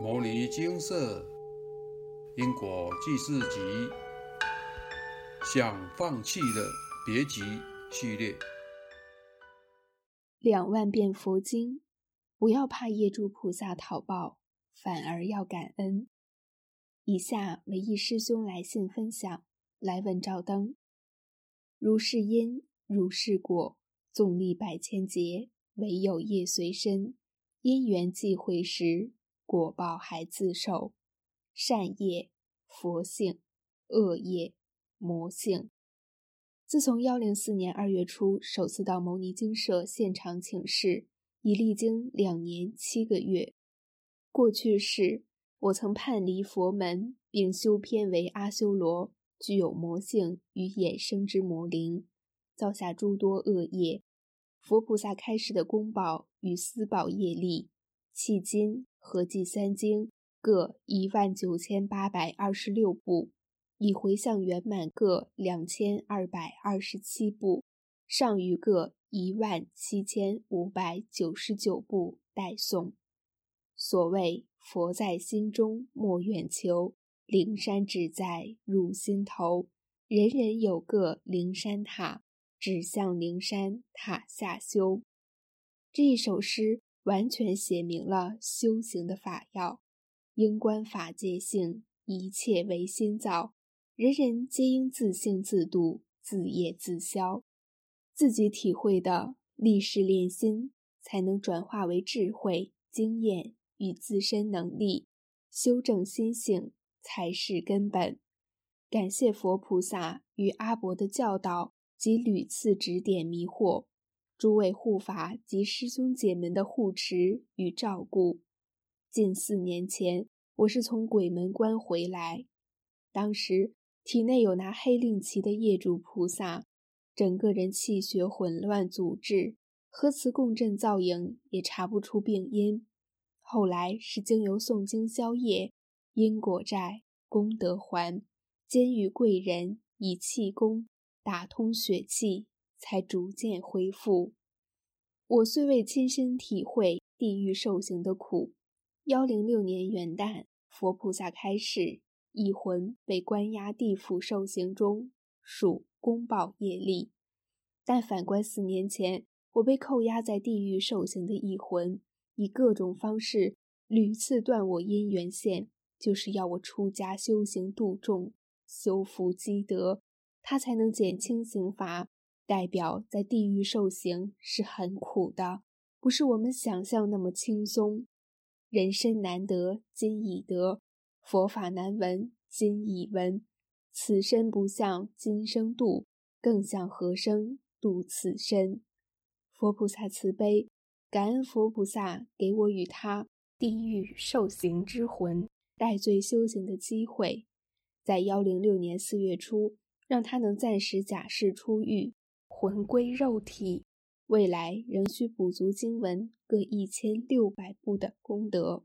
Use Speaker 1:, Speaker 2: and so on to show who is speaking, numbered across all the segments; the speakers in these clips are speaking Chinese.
Speaker 1: 《摩尼金色因果记事集》想放弃的别急系列，
Speaker 2: 两万遍佛经，不要怕业主菩萨讨报，反而要感恩。以下为一师兄来信分享，来问照灯：如是因，如是果，纵历百千劫，唯有业随身，因缘际会时。果报还自受，善业佛性，恶业魔性。自从幺零四年二月初首次到牟尼精舍现场请示，已历经两年七个月。过去世，我曾叛离佛门，并修偏为阿修罗，具有魔性与衍生之魔灵，造下诸多恶业。佛菩萨开示的公报与私报业力，迄今。合计三经各一万九千八百二十六部，已回向圆满各两千二百二十七部，尚余各一万七千五百九十九部待诵。所谓佛在心中莫远求，灵山只在入心头。人人有个灵山塔，指向灵山塔下修。这一首诗。完全写明了修行的法要，应观法界性，一切唯心造，人人皆应自性自度，自业自消，自己体会的历事练心，才能转化为智慧、经验与自身能力，修正心性才是根本。感谢佛菩萨与阿伯的教导及屡次指点迷惑。诸位护法及师兄姐们的护持与照顾。近四年前，我是从鬼门关回来，当时体内有拿黑令旗的业主菩萨，整个人气血混乱，阻滞，核磁共振造影也查不出病因。后来是经由诵经消业，因果债功德还，兼与贵人以气功打通血气。才逐渐恢复。我虽未亲身体会地狱受刑的苦，幺零六年元旦，佛菩萨开示，一魂被关押地府受刑中，属公报业力。但反观四年前，我被扣押在地狱受刑的一魂，以各种方式屡次断我因缘线，就是要我出家修行度众，修福积德，他才能减轻刑罚。代表在地狱受刑是很苦的，不是我们想象那么轻松。人生难得今已得，佛法难闻今已闻。此身不向今生度，更向何生度此身？佛菩萨慈悲，感恩佛菩萨给我与他地狱受刑之魂代罪修行的机会，在幺零六年四月初，让他能暂时假释出狱。魂归肉体，未来仍需补足经文各一千六百部的功德，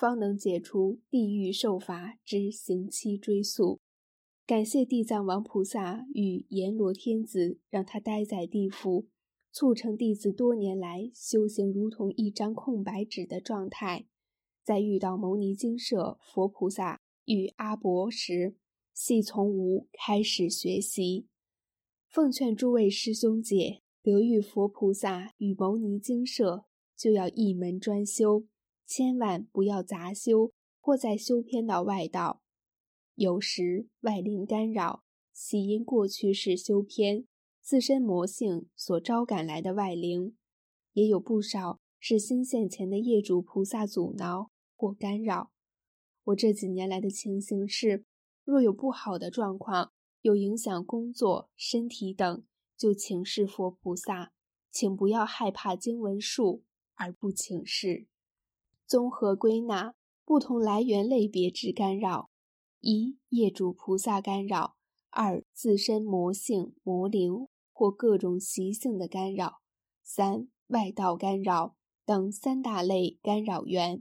Speaker 2: 方能解除地狱受罚之刑期追溯。感谢地藏王菩萨与阎罗天子，让他待在地府，促成弟子多年来修行如同一张空白纸的状态。在遇到牟尼精舍佛菩萨与阿伯时，系从无开始学习。奉劝诸位师兄姐，得遇佛菩萨与牟尼精舍，就要一门专修，千万不要杂修或在修偏到外道。有时外灵干扰，系因过去世修偏，自身魔性所招赶来的外灵，也有不少是新现前的业主菩萨阻挠或干扰。我这几年来的情形是，若有不好的状况。有影响工作、身体等，就请示佛菩萨，请不要害怕经文数而不请示。综合归纳，不同来源类别之干扰：一、业主菩萨干扰；二、自身魔性、魔灵或各种习性的干扰；三、外道干扰等三大类干扰源。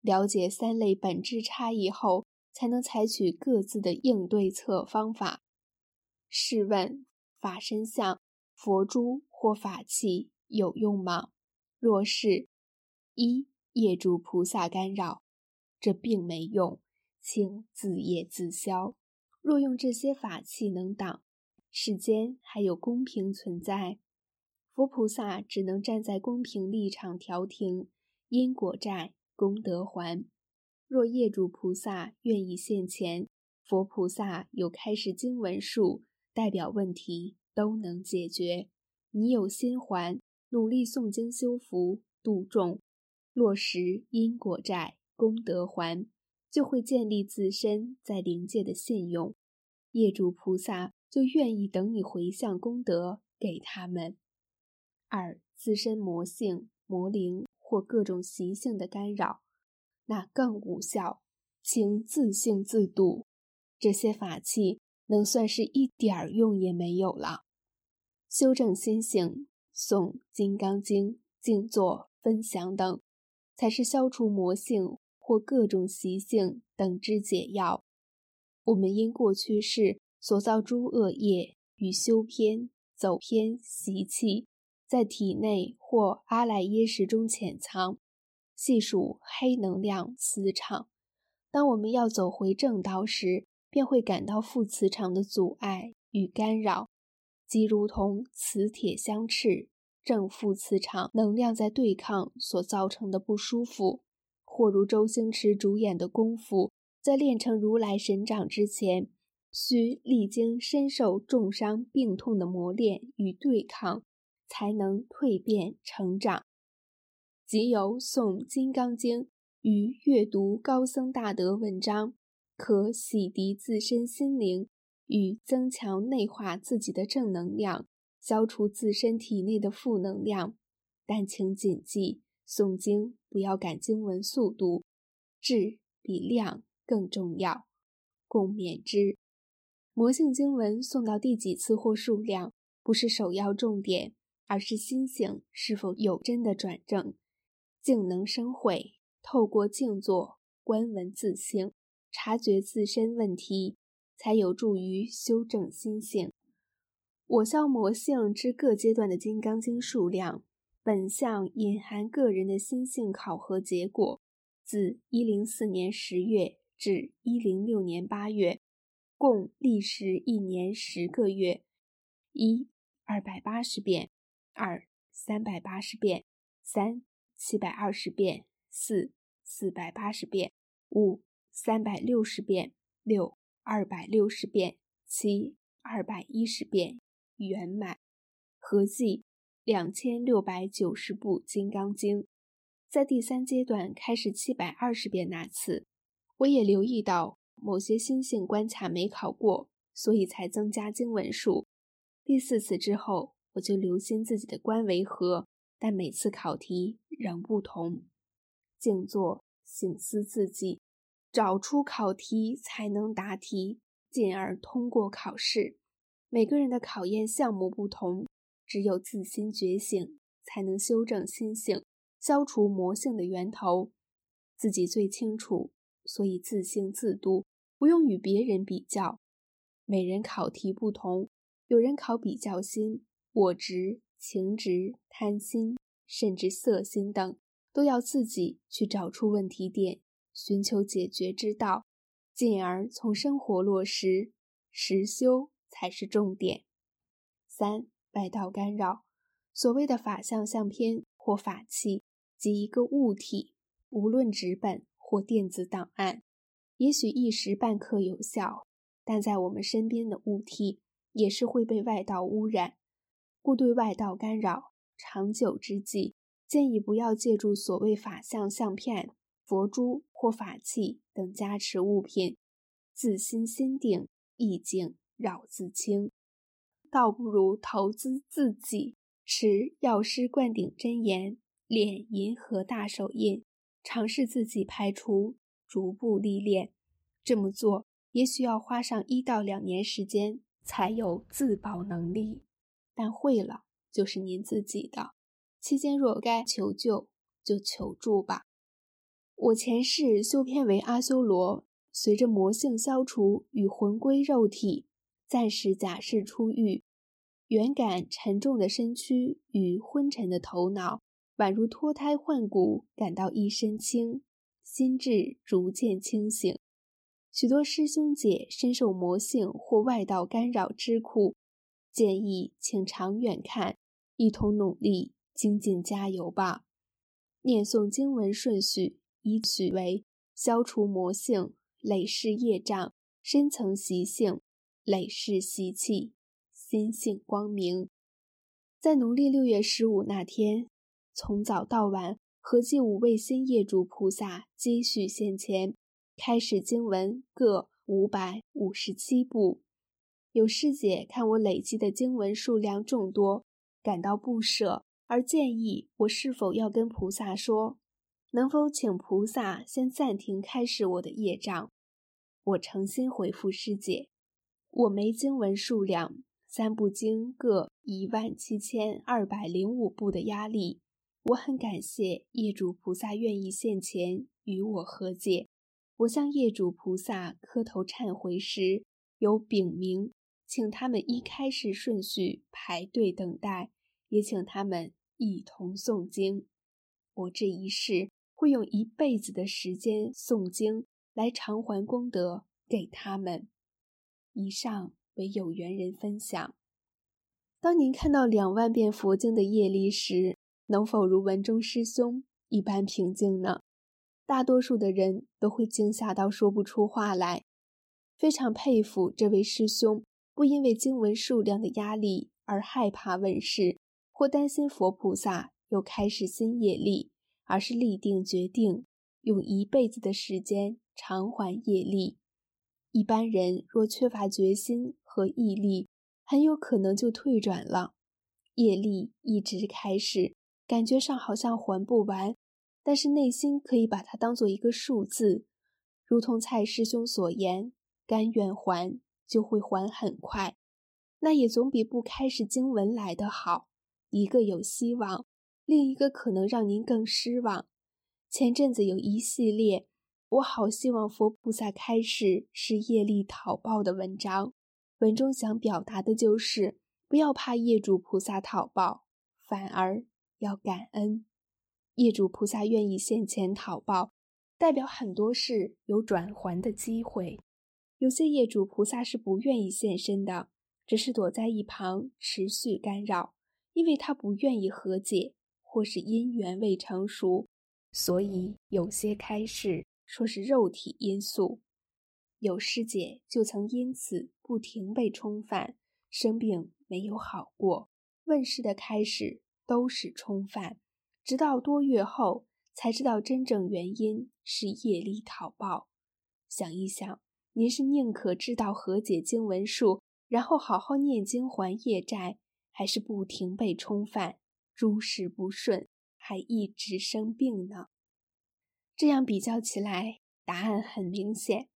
Speaker 2: 了解三类本质差异后。才能采取各自的应对策方法。试问法身像、佛珠或法器有用吗？若是，一业主菩萨干扰，这并没用，请自业自消。若用这些法器能挡，世间还有公平存在。佛菩萨只能站在公平立场调停因果债、功德还。若业主菩萨愿意现前，佛菩萨有开示经文术，代表问题都能解决。你有心还，努力诵经修福度众，落实因果债、功德还，就会建立自身在灵界的信用。业主菩萨就愿意等你回向功德给他们。二自身魔性、魔灵或各种习性的干扰。那更无效，请自性自度。这些法器能算是一点儿用也没有了。修正心性、诵《金刚经》、静坐、分享等，才是消除魔性或各种习性等之解药。我们因过去世所造诸恶业与修偏、走偏习气，在体内或阿赖耶识中潜藏。细数黑能量磁场，当我们要走回正道时，便会感到负磁场的阻碍与干扰，即如同磁铁相斥，正负磁场能量在对抗所造成的不舒服。或如周星驰主演的《功夫》，在练成如来神掌之前，需历经身受重伤病痛的磨练与对抗，才能蜕变成长。即由诵《金刚经》与阅读高僧大德文章，可洗涤自身心灵与增强内化自己的正能量，消除自身体内的负能量。但请谨记，诵经不要赶经文速度，质比量更重要。共勉之。魔性经文诵到第几次或数量，不是首要重点，而是心性是否有真的转正。静能生慧，透过静坐观闻自性，察觉自身问题，才有助于修正心性。我消魔性之各阶段的《金刚经》数量，本项隐含个人的心性考核结果。自一零四年十月至一零六年八月，共历时一年十个月。一、二百八十遍；二、三百八十遍；三。七百二十遍，四四百八十遍，五三百六十遍，六二百六十遍，七二百一十遍，圆满，合计两千六百九十部《金刚经》。在第三阶段开始七百二十遍那次，我也留意到某些心性关卡没考过，所以才增加经文数。第四次之后，我就留心自己的关为何。但每次考题仍不同，静坐醒思自己，找出考题才能答题，进而通过考试。每个人的考验项目不同，只有自心觉醒，才能修正心性，消除魔性的源头。自己最清楚，所以自性自度，不用与别人比较。每人考题不同，有人考比较心、我执。情执、贪心，甚至色心等，都要自己去找出问题点，寻求解决之道，进而从生活落实实修才是重点。三、外道干扰。所谓的法相相片或法器，即一个物体，无论纸本或电子档案，也许一时半刻有效，但在我们身边的物体也是会被外道污染。故对外道干扰长久之计，建议不要借助所谓法相、相片、佛珠或法器等加持物品，自心心定，意境扰自清，倒不如投资自己，持药师灌顶真言，练银河大手印，尝试自己排除，逐步历练。这么做也许要花上一到两年时间，才有自保能力。但会了就是您自己的。期间若该求救，就求助吧。我前世修偏为阿修罗，随着魔性消除与魂归肉体，暂时假释出狱。原感沉重的身躯与昏沉的头脑，宛如脱胎换骨，感到一身轻。心智逐渐清醒。许多师兄姐深受魔性或外道干扰之苦，建议请长远看，一同努力，精进加油吧。念诵经文顺序依序为：消除魔性、累世业障、深层习性、累世习气、心性光明。在农历六月十五那天，从早到晚，合计五位新业主菩萨接续现前。开始经文各五百五十七部，有师姐看我累积的经文数量众多，感到不舍，而建议我是否要跟菩萨说，能否请菩萨先暂停开始我的业障。我诚心回复师姐，我没经文数量，三部经各一万七千二百零五部的压力，我很感谢业主菩萨愿意现前与我和解。我向业主菩萨磕头忏悔时，有禀明，请他们依开始顺序排队等待，也请他们一同诵经。我这一世会用一辈子的时间诵经来偿还功德给他们。以上为有缘人分享。当您看到两万遍佛经的业力时，能否如文中师兄一般平静呢？大多数的人都会惊吓到说不出话来，非常佩服这位师兄，不因为经文数量的压力而害怕问世，或担心佛菩萨又开始新业力，而是立定决定用一辈子的时间偿还业力。一般人若缺乏决心和毅力，很有可能就退转了，业力一直开始，感觉上好像还不完。但是内心可以把它当做一个数字，如同蔡师兄所言，甘愿还就会还很快，那也总比不开始经文来的好。一个有希望，另一个可能让您更失望。前阵子有一系列，我好希望佛菩萨开示是业力讨报的文章，文中想表达的就是不要怕业主菩萨讨报，反而要感恩。业主菩萨愿意现前讨报，代表很多事有转还的机会。有些业主菩萨是不愿意现身的，只是躲在一旁持续干扰，因为他不愿意和解，或是因缘未成熟，所以有些开示说是肉体因素。有师姐就曾因此不停被冲犯，生病没有好过，问世的开始都是冲犯。直到多月后才知道真正原因是业力讨报。想一想，您是宁可知道和解经文数，然后好好念经还业债，还是不停被冲犯，诸事不顺，还一直生病呢？这样比较起来，答案很明显，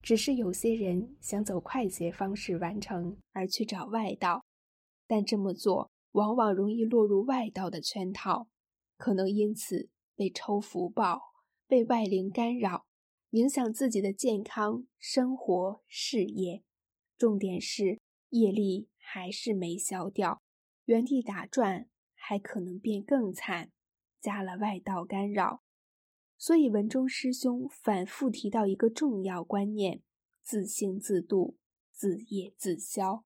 Speaker 2: 只是有些人想走快捷方式完成，而去找外道，但这么做往往容易落入外道的圈套。可能因此被抽福报，被外灵干扰，影响自己的健康、生活、事业。重点是业力还是没消掉，原地打转，还可能变更惨，加了外道干扰。所以文中师兄反复提到一个重要观念：自性自度，自业自消。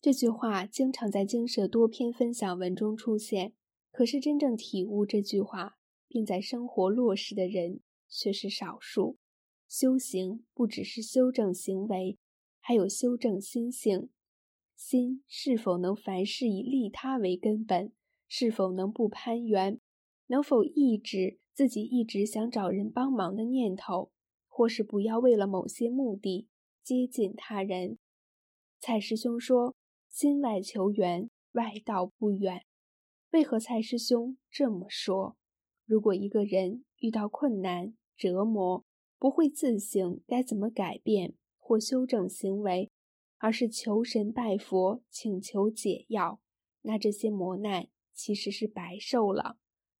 Speaker 2: 这句话经常在经社多篇分享文中出现。可是，真正体悟这句话并在生活落实的人却是少数。修行不只是修正行为，还有修正心性。心是否能凡事以利他为根本？是否能不攀缘？能否抑制自己一直想找人帮忙的念头？或是不要为了某些目的接近他人？蔡师兄说：“心外求缘，外道不远。”为何蔡师兄这么说？如果一个人遇到困难折磨，不会自省该怎么改变或修正行为，而是求神拜佛请求解药，那这些磨难其实是白受了，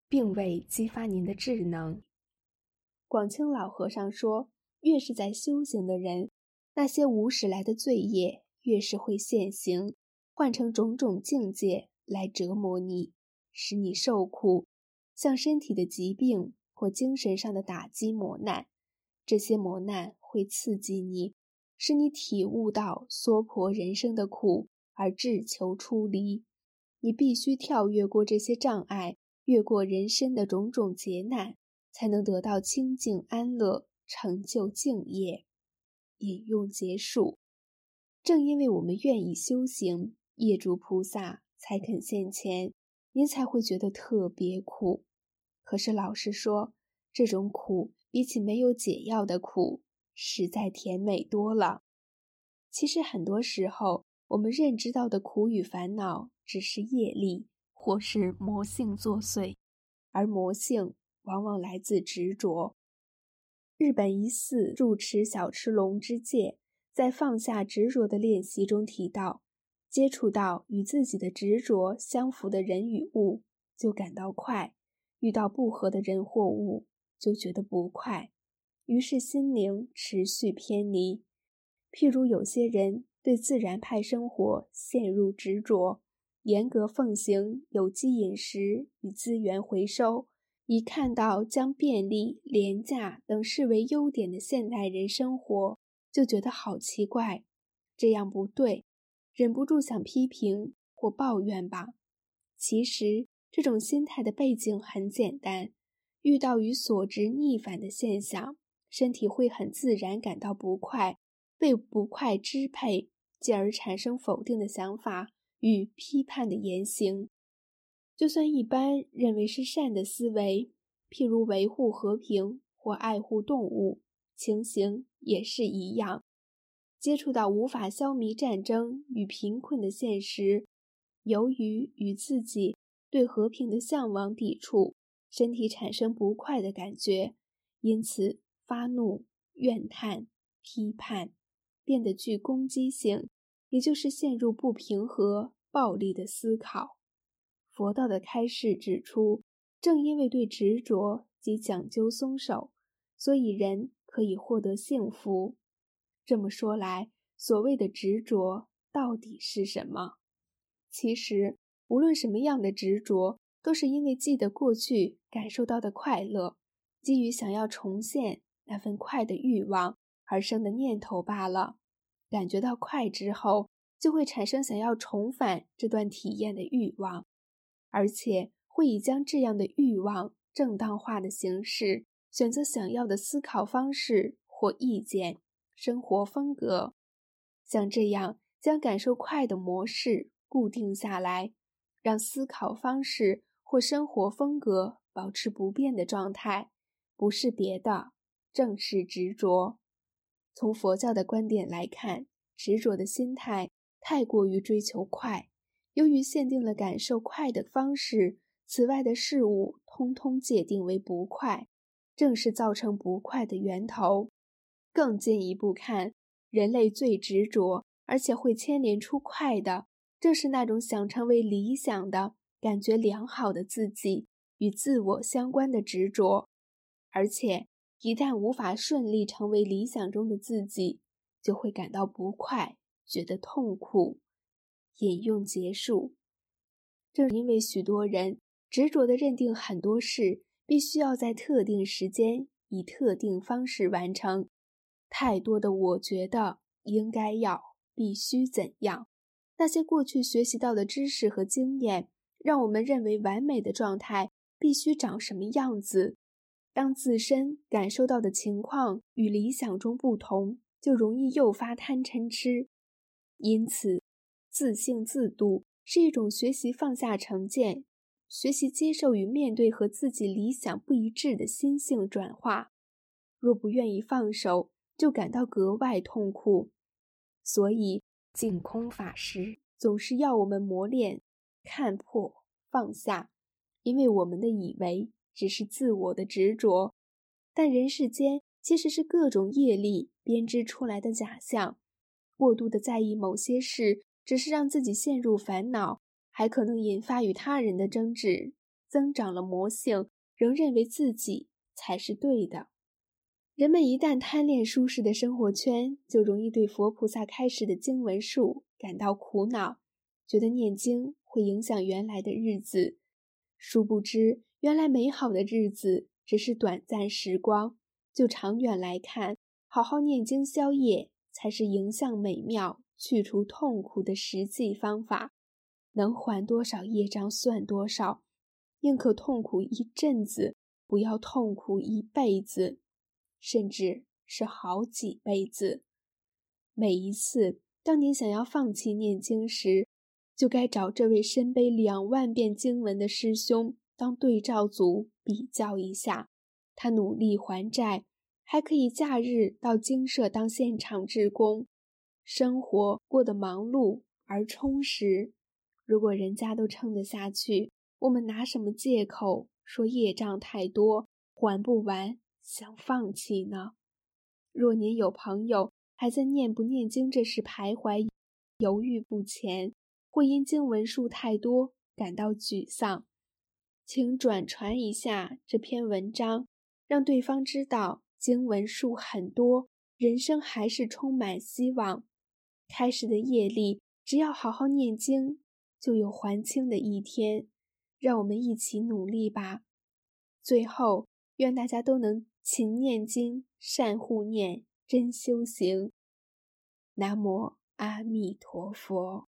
Speaker 2: 并未激发您的智能。广清老和尚说，越是在修行的人，那些无始来的罪业越是会现行，换成种种境界来折磨你。使你受苦，像身体的疾病或精神上的打击磨难，这些磨难会刺激你，使你体悟到娑婆人生的苦，而志求出离。你必须跳跃过这些障碍，越过人生的种种劫难，才能得到清净安乐，成就净业。引用结束。正因为我们愿意修行，业主菩萨才肯现前，您才会觉得特别苦。可是，老实说，这种苦比起没有解药的苦，实在甜美多了。其实，很多时候，我们认知到的苦与烦恼，只是业力或是魔性作祟，而魔性往往来自执着。日本一寺住持小池龙之介在放下执着的练习中提到，接触到与自己的执着相符的人与物，就感到快。遇到不合的人或物，就觉得不快，于是心灵持续偏离。譬如有些人对自然派生活陷入执着，严格奉行有机饮食与资源回收，一看到将便利、廉价等视为优点的现代人生活，就觉得好奇怪，这样不对，忍不住想批评或抱怨吧。其实。这种心态的背景很简单：遇到与所执逆反的现象，身体会很自然感到不快，被不快支配，进而产生否定的想法与批判的言行。就算一般认为是善的思维，譬如维护和平或爱护动物，情形也是一样。接触到无法消弭战争与贫困的现实，由于与自己。对和平的向往抵触，身体产生不快的感觉，因此发怒、怨叹、批判，变得具攻击性，也就是陷入不平和、暴力的思考。佛道的开示指出，正因为对执着及讲究松手，所以人可以获得幸福。这么说来，所谓的执着到底是什么？其实。无论什么样的执着，都是因为记得过去感受到的快乐，基于想要重现那份快的欲望而生的念头罢了。感觉到快之后，就会产生想要重返这段体验的欲望，而且会以将这样的欲望正当化的形式，选择想要的思考方式或意见、生活风格，像这样将感受快的模式固定下来。让思考方式或生活风格保持不变的状态，不是别的，正是执着。从佛教的观点来看，执着的心态太过于追求快，由于限定了感受快的方式，此外的事物通通界定为不快，正是造成不快的源头。更进一步看，人类最执着，而且会牵连出快的。正是那种想成为理想的感觉良好的自己与自我相关的执着，而且一旦无法顺利成为理想中的自己，就会感到不快，觉得痛苦。引用结束。正因为许多人执着地认定很多事必须要在特定时间以特定方式完成，太多的我觉得应该要必须怎样。那些过去学习到的知识和经验，让我们认为完美的状态必须长什么样子。当自身感受到的情况与理想中不同，就容易诱发贪嗔痴。因此，自信自度是一种学习放下成见、学习接受与面对和自己理想不一致的心性转化。若不愿意放手，就感到格外痛苦。所以。净空法师总是要我们磨练、看破、放下，因为我们的以为只是自我的执着，但人世间其实是各种业力编织出来的假象。过度的在意某些事，只是让自己陷入烦恼，还可能引发与他人的争执，增长了魔性，仍认为自己才是对的。人们一旦贪恋舒适的生活圈，就容易对佛菩萨开示的经文术感到苦恼，觉得念经会影响原来的日子。殊不知，原来美好的日子只是短暂时光。就长远来看，好好念经消业，才是迎向美妙、去除痛苦的实际方法。能还多少业障算多少，宁可痛苦一阵子，不要痛苦一辈子，甚至是好几辈子。每一次，当你想要放弃念经时，就该找这位身背两万遍经文的师兄当对照组比较一下。他努力还债，还可以假日到精舍当现场志工，生活过得忙碌而充实。如果人家都撑得下去，我们拿什么借口说业障太多还不完，想放弃呢？若您有朋友还在念不念经这事徘徊、犹豫不前，或因经文数太多感到沮丧，请转传一下这篇文章，让对方知道经文数很多，人生还是充满希望。开始的业力，只要好好念经，就有还清的一天。让我们一起努力吧。最后，愿大家都能勤念经、善护念、真修行。南无阿弥陀佛。